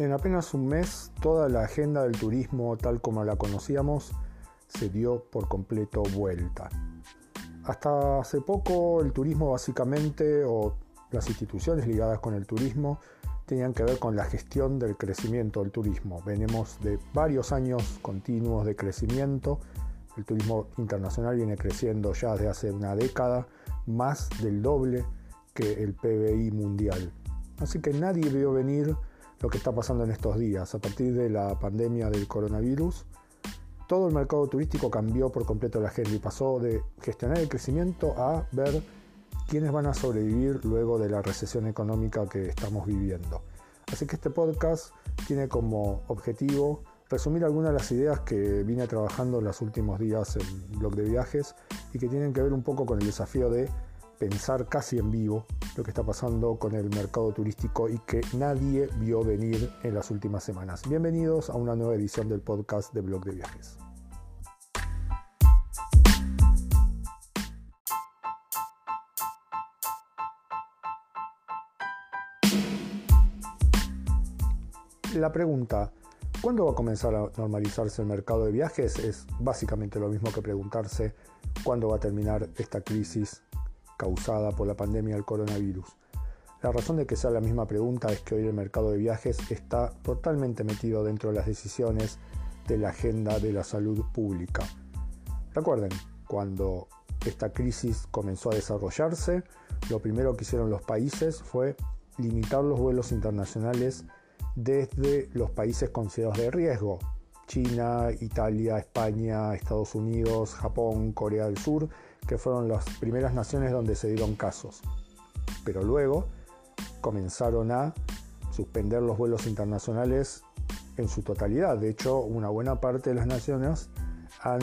En apenas un mes, toda la agenda del turismo tal como la conocíamos se dio por completo vuelta. Hasta hace poco el turismo básicamente, o las instituciones ligadas con el turismo, tenían que ver con la gestión del crecimiento del turismo. Venimos de varios años continuos de crecimiento. El turismo internacional viene creciendo ya desde hace una década, más del doble que el PBI mundial. Así que nadie vio venir lo que está pasando en estos días. A partir de la pandemia del coronavirus, todo el mercado turístico cambió por completo la agenda y pasó de gestionar el crecimiento a ver quiénes van a sobrevivir luego de la recesión económica que estamos viviendo. Así que este podcast tiene como objetivo resumir algunas de las ideas que vine trabajando en los últimos días en blog de viajes y que tienen que ver un poco con el desafío de pensar casi en vivo lo que está pasando con el mercado turístico y que nadie vio venir en las últimas semanas. Bienvenidos a una nueva edición del podcast de Blog de Viajes. La pregunta, ¿cuándo va a comenzar a normalizarse el mercado de viajes? Es básicamente lo mismo que preguntarse cuándo va a terminar esta crisis causada por la pandemia del coronavirus. La razón de que sea la misma pregunta es que hoy el mercado de viajes está totalmente metido dentro de las decisiones de la agenda de la salud pública. Recuerden, cuando esta crisis comenzó a desarrollarse, lo primero que hicieron los países fue limitar los vuelos internacionales desde los países considerados de riesgo, China, Italia, España, Estados Unidos, Japón, Corea del Sur, que fueron las primeras naciones donde se dieron casos. Pero luego comenzaron a suspender los vuelos internacionales en su totalidad. De hecho, una buena parte de las naciones han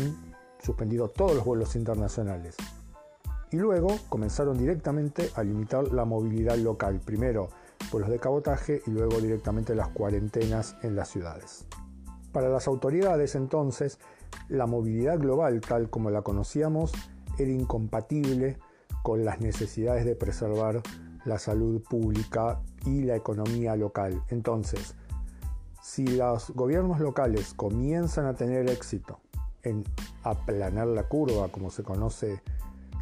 suspendido todos los vuelos internacionales. Y luego comenzaron directamente a limitar la movilidad local. Primero vuelos de cabotaje y luego directamente las cuarentenas en las ciudades. Para las autoridades entonces, la movilidad global tal como la conocíamos era incompatible con las necesidades de preservar la salud pública y la economía local. Entonces, si los gobiernos locales comienzan a tener éxito en aplanar la curva, como se conoce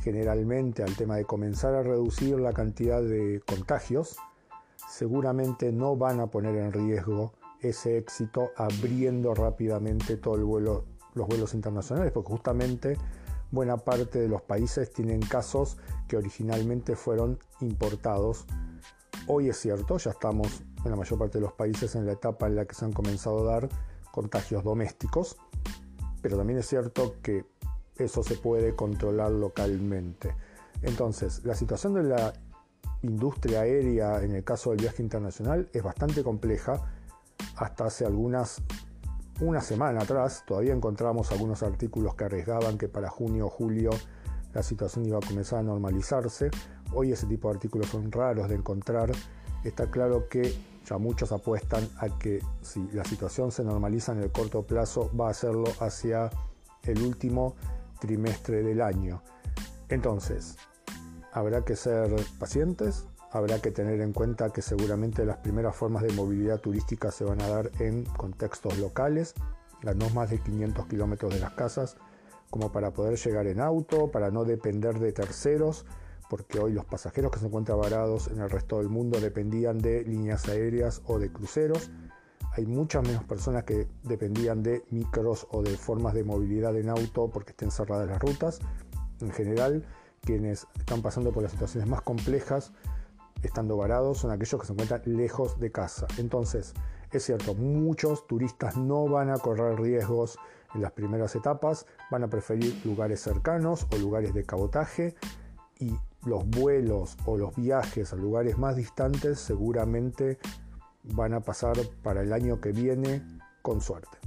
generalmente al tema de comenzar a reducir la cantidad de contagios, seguramente no van a poner en riesgo ese éxito abriendo rápidamente todo el vuelo, los vuelos internacionales, porque justamente buena parte de los países tienen casos que originalmente fueron importados. Hoy es cierto, ya estamos en la mayor parte de los países en la etapa en la que se han comenzado a dar contagios domésticos, pero también es cierto que eso se puede controlar localmente. Entonces, la situación de la industria aérea en el caso del viaje internacional es bastante compleja hasta hace algunas una semana atrás todavía encontramos algunos artículos que arriesgaban que para junio o julio la situación iba a comenzar a normalizarse. Hoy ese tipo de artículos son raros de encontrar. Está claro que ya muchos apuestan a que si la situación se normaliza en el corto plazo va a hacerlo hacia el último trimestre del año. Entonces, habrá que ser pacientes, habrá que tener en cuenta que seguramente las primeras formas de movilidad turística se van a dar en contextos locales, a no más de 500 kilómetros de las casas, como para poder llegar en auto, para no depender de terceros, porque hoy los pasajeros que se encuentran varados en el resto del mundo dependían de líneas aéreas o de cruceros. Hay muchas menos personas que dependían de micros o de formas de movilidad en auto porque estén cerradas las rutas. En general, quienes están pasando por las situaciones más complejas estando varados son aquellos que se encuentran lejos de casa. Entonces, es cierto, muchos turistas no van a correr riesgos en las primeras etapas, van a preferir lugares cercanos o lugares de cabotaje y los vuelos o los viajes a lugares más distantes seguramente van a pasar para el año que viene con suerte.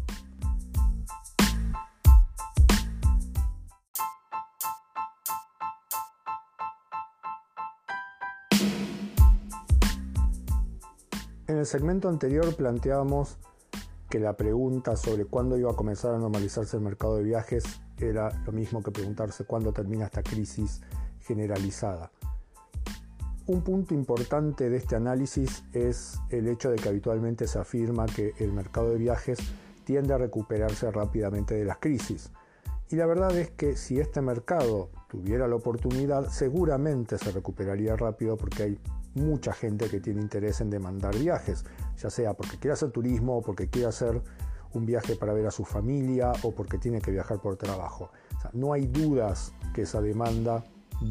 En el segmento anterior planteábamos que la pregunta sobre cuándo iba a comenzar a normalizarse el mercado de viajes era lo mismo que preguntarse cuándo termina esta crisis generalizada. un punto importante de este análisis es el hecho de que habitualmente se afirma que el mercado de viajes tiende a recuperarse rápidamente de las crisis. Y la verdad es que si este mercado tuviera la oportunidad, seguramente se recuperaría rápido porque hay mucha gente que tiene interés en demandar viajes, ya sea porque quiere hacer turismo porque quiere hacer un viaje para ver a su familia o porque tiene que viajar por trabajo. no hay dudas que esa demanda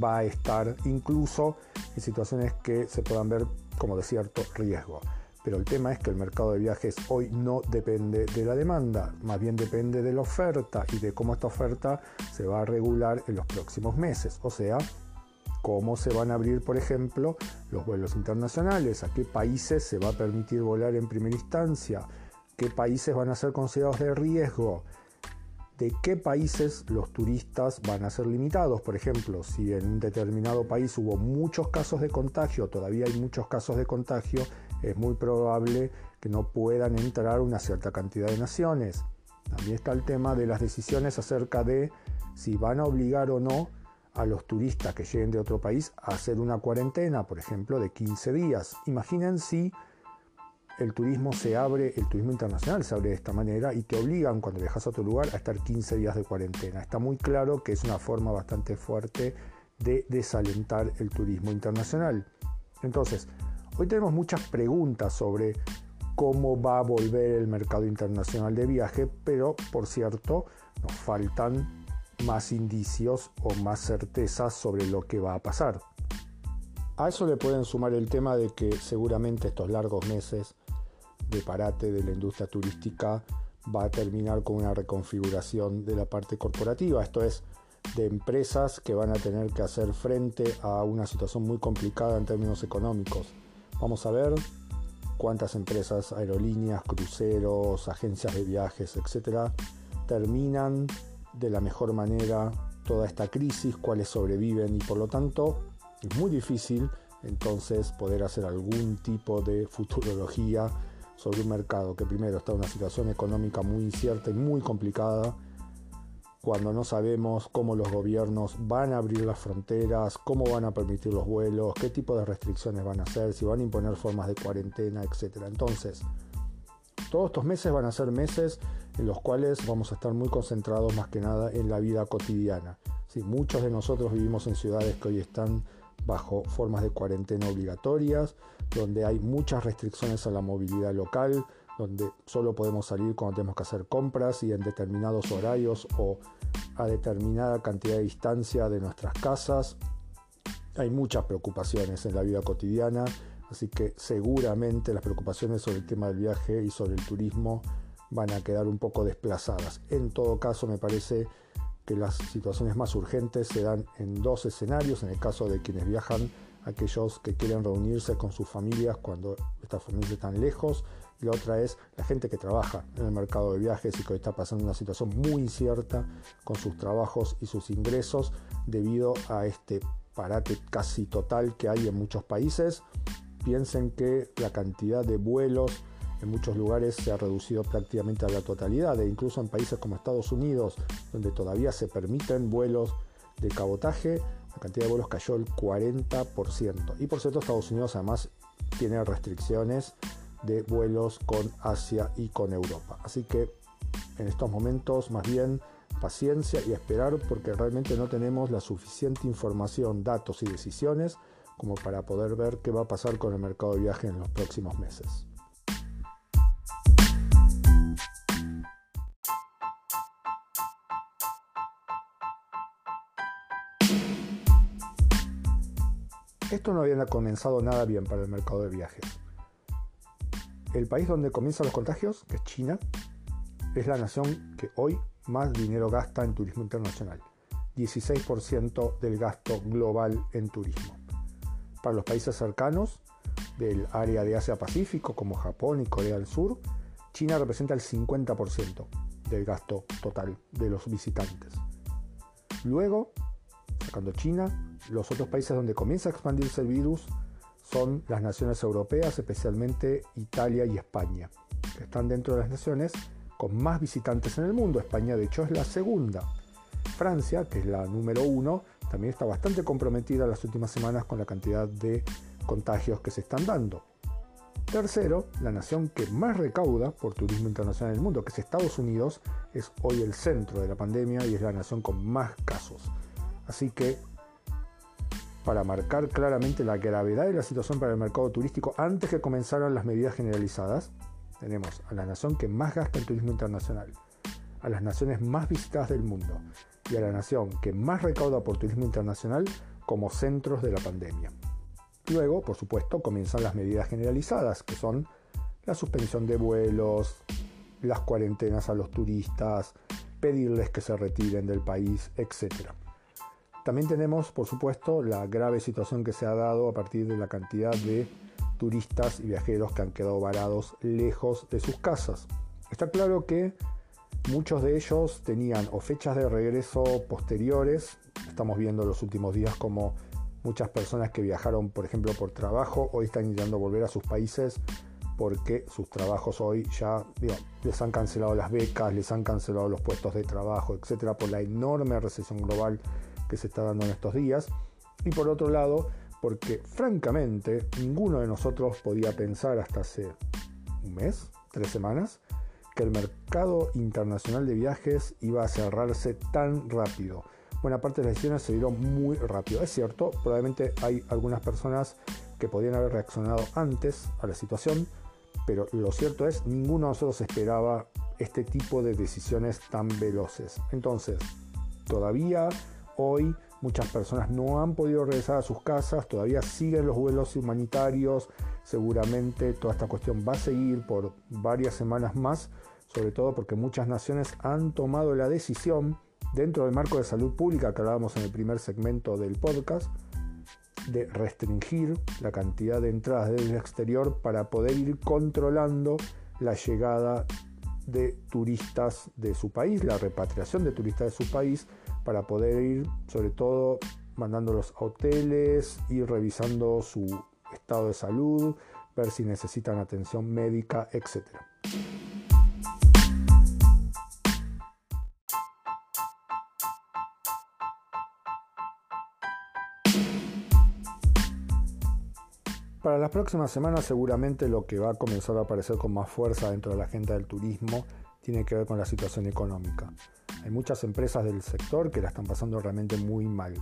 va a estar incluso en situaciones que se puedan ver como de cierto riesgo. Pero el tema es que el mercado de viajes hoy no depende de la demanda, más bien depende de la oferta y de cómo esta oferta se va a regular en los próximos meses. O sea, cómo se van a abrir, por ejemplo, los vuelos internacionales, a qué países se va a permitir volar en primera instancia, qué países van a ser considerados de riesgo, de qué países los turistas van a ser limitados. Por ejemplo, si en un determinado país hubo muchos casos de contagio, todavía hay muchos casos de contagio, es muy probable que no puedan entrar una cierta cantidad de naciones. También está el tema de las decisiones acerca de si van a obligar o no a los turistas que lleguen de otro país a hacer una cuarentena, por ejemplo, de 15 días. Imaginen si el turismo se abre, el turismo internacional se abre de esta manera y te obligan cuando viajas a otro lugar a estar 15 días de cuarentena. Está muy claro que es una forma bastante fuerte de desalentar el turismo internacional. Entonces, hoy tenemos muchas preguntas sobre cómo va a volver el mercado internacional de viaje, pero por cierto, nos faltan más indicios o más certezas sobre lo que va a pasar. A eso le pueden sumar el tema de que seguramente estos largos meses de parate de la industria turística va a terminar con una reconfiguración de la parte corporativa, esto es, de empresas que van a tener que hacer frente a una situación muy complicada en términos económicos. Vamos a ver cuántas empresas, aerolíneas, cruceros, agencias de viajes, etcétera, terminan de la mejor manera toda esta crisis, cuáles sobreviven y por lo tanto es muy difícil entonces poder hacer algún tipo de futurología sobre un mercado que primero está en una situación económica muy incierta y muy complicada, cuando no sabemos cómo los gobiernos van a abrir las fronteras, cómo van a permitir los vuelos, qué tipo de restricciones van a hacer, si van a imponer formas de cuarentena, etc. Entonces, todos estos meses van a ser meses en los cuales vamos a estar muy concentrados más que nada en la vida cotidiana. Sí, muchos de nosotros vivimos en ciudades que hoy están bajo formas de cuarentena obligatorias, donde hay muchas restricciones a la movilidad local, donde solo podemos salir cuando tenemos que hacer compras y en determinados horarios o a determinada cantidad de distancia de nuestras casas. Hay muchas preocupaciones en la vida cotidiana, así que seguramente las preocupaciones sobre el tema del viaje y sobre el turismo van a quedar un poco desplazadas. En todo caso, me parece que las situaciones más urgentes se dan en dos escenarios, en el caso de quienes viajan, aquellos que quieren reunirse con sus familias cuando estas familias están lejos, y la otra es la gente que trabaja en el mercado de viajes y que está pasando una situación muy incierta con sus trabajos y sus ingresos debido a este parate casi total que hay en muchos países. Piensen que la cantidad de vuelos en muchos lugares se ha reducido prácticamente a la totalidad e incluso en países como Estados Unidos, donde todavía se permiten vuelos de cabotaje, la cantidad de vuelos cayó el 40%. Y por cierto, Estados Unidos además tiene restricciones de vuelos con Asia y con Europa. Así que en estos momentos más bien paciencia y esperar porque realmente no tenemos la suficiente información, datos y decisiones como para poder ver qué va a pasar con el mercado de viaje en los próximos meses. Esto no había comenzado nada bien para el mercado de viajes. El país donde comienzan los contagios, que es China, es la nación que hoy más dinero gasta en turismo internacional. 16% del gasto global en turismo. Para los países cercanos del área de Asia-Pacífico como Japón y Corea del Sur, China representa el 50% del gasto total de los visitantes. Luego, sacando China, los otros países donde comienza a expandirse el virus son las naciones europeas, especialmente Italia y España, que están dentro de las naciones con más visitantes en el mundo. España, de hecho, es la segunda. Francia, que es la número uno, también está bastante comprometida las últimas semanas con la cantidad de contagios que se están dando. Tercero, la nación que más recauda por turismo internacional en el mundo, que es Estados Unidos, es hoy el centro de la pandemia y es la nación con más casos. Así que, para marcar claramente la gravedad de la situación para el mercado turístico antes que comenzaran las medidas generalizadas, tenemos a la nación que más gasta en turismo internacional, a las naciones más visitadas del mundo y a la nación que más recauda por turismo internacional como centros de la pandemia. Luego, por supuesto, comienzan las medidas generalizadas, que son la suspensión de vuelos, las cuarentenas a los turistas, pedirles que se retiren del país, etc. También tenemos, por supuesto, la grave situación que se ha dado a partir de la cantidad de turistas y viajeros que han quedado varados lejos de sus casas. Está claro que muchos de ellos tenían o fechas de regreso posteriores, estamos viendo los últimos días como Muchas personas que viajaron, por ejemplo, por trabajo, hoy están intentando volver a sus países porque sus trabajos hoy ya les han cancelado las becas, les han cancelado los puestos de trabajo, etcétera, por la enorme recesión global que se está dando en estos días. Y por otro lado, porque francamente ninguno de nosotros podía pensar hasta hace un mes, tres semanas, que el mercado internacional de viajes iba a cerrarse tan rápido buena parte de las decisiones se dieron muy rápido. Es cierto, probablemente hay algunas personas que podrían haber reaccionado antes a la situación, pero lo cierto es, ninguno de nosotros esperaba este tipo de decisiones tan veloces. Entonces, todavía hoy muchas personas no han podido regresar a sus casas, todavía siguen los vuelos humanitarios, seguramente toda esta cuestión va a seguir por varias semanas más, sobre todo porque muchas naciones han tomado la decisión dentro del marco de salud pública que hablábamos en el primer segmento del podcast, de restringir la cantidad de entradas del exterior para poder ir controlando la llegada de turistas de su país, la repatriación de turistas de su país, para poder ir sobre todo mandándolos a hoteles, ir revisando su estado de salud, ver si necesitan atención médica, etc. Para las próximas semanas seguramente lo que va a comenzar a aparecer con más fuerza dentro de la agenda del turismo tiene que ver con la situación económica. Hay muchas empresas del sector que la están pasando realmente muy mal.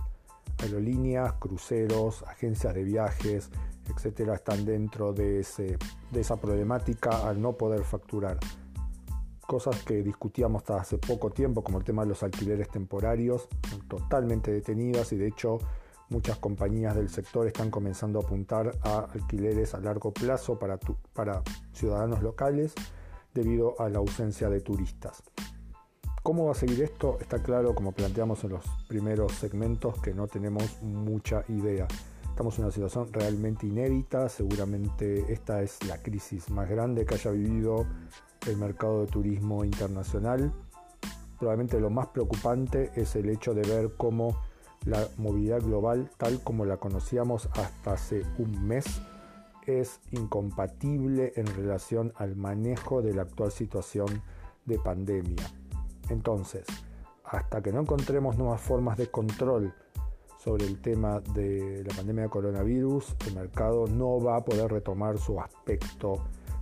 Aerolíneas, cruceros, agencias de viajes, etcétera, están dentro de, esa problemática al no poder facturar. Cosas que discutíamos hasta hace poco tiempo, como el tema de los alquileres temporarios, totalmente detenidas y de hecho Muchas compañías del sector están comenzando a apuntar a alquileres a largo plazo para ciudadanos locales debido a la ausencia de turistas. ¿Cómo va a seguir esto? Está claro, como planteamos en los primeros segmentos, que no tenemos mucha idea. Estamos en una situación realmente inédita, seguramente esta es la crisis más grande que haya vivido el mercado de turismo internacional. Probablemente lo más preocupante es el hecho de ver cómo la movilidad global tal como la conocíamos hasta hace un mes es incompatible en relación al manejo de la actual situación de pandemia. Entonces, hasta que no encontremos nuevas formas de control sobre el tema de la pandemia de coronavirus, el mercado no va a poder retomar su aspecto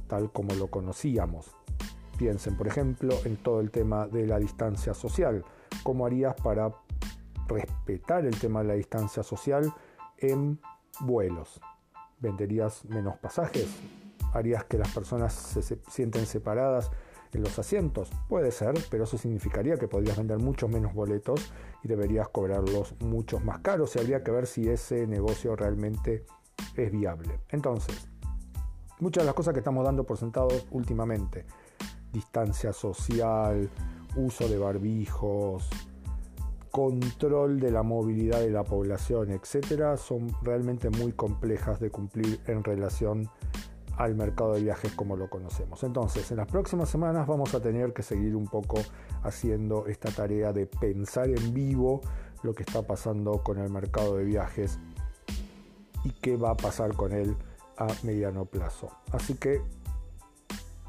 tal como lo conocíamos. Piensen, por ejemplo, en todo el tema de la distancia social. ¿Cómo harías para respetar el tema de la distancia social en vuelos. ¿Venderías menos pasajes? ¿Harías que las personas se, sienten separadas en los asientos? Puede ser, pero eso significaría que podrías vender muchos menos boletos y deberías cobrarlos muchos más caros y habría que ver si ese negocio realmente es viable. Entonces, muchas de las cosas que estamos dando por sentado últimamente, distancia social, uso de barbijos, control de la movilidad de la población, etcétera, son realmente muy complejas de cumplir en relación al mercado de viajes como lo conocemos. Entonces, en las próximas semanas vamos a tener que seguir un poco haciendo esta tarea de pensar en vivo lo que está pasando con el mercado de viajes y qué va a pasar con él a mediano plazo. Así que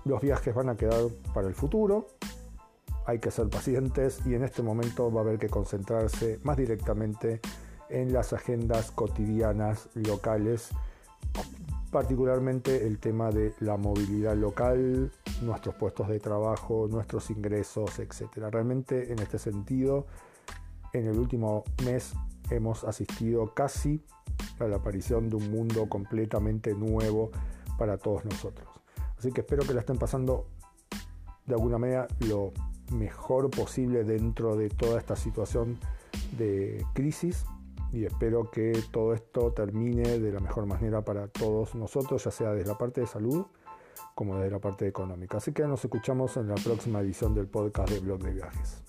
los viajes van a quedar para el futuro, hay que ser pacientes y en este momento va a haber que concentrarse más directamente en las agendas cotidianas locales particularmente el tema de la movilidad local, nuestros puestos de trabajo, nuestros ingresos, etc. Realmente en este sentido, en el último mes hemos asistido casi a la aparición de un mundo completamente nuevo para todos nosotros. Así que espero que la estén pasando de alguna manera lo mejor posible dentro de toda esta situación de crisis y espero que todo esto termine de la mejor manera para todos nosotros, ya sea desde la parte de salud como desde la parte económica. Así que nos escuchamos en la próxima edición del podcast de Blog de Viajes.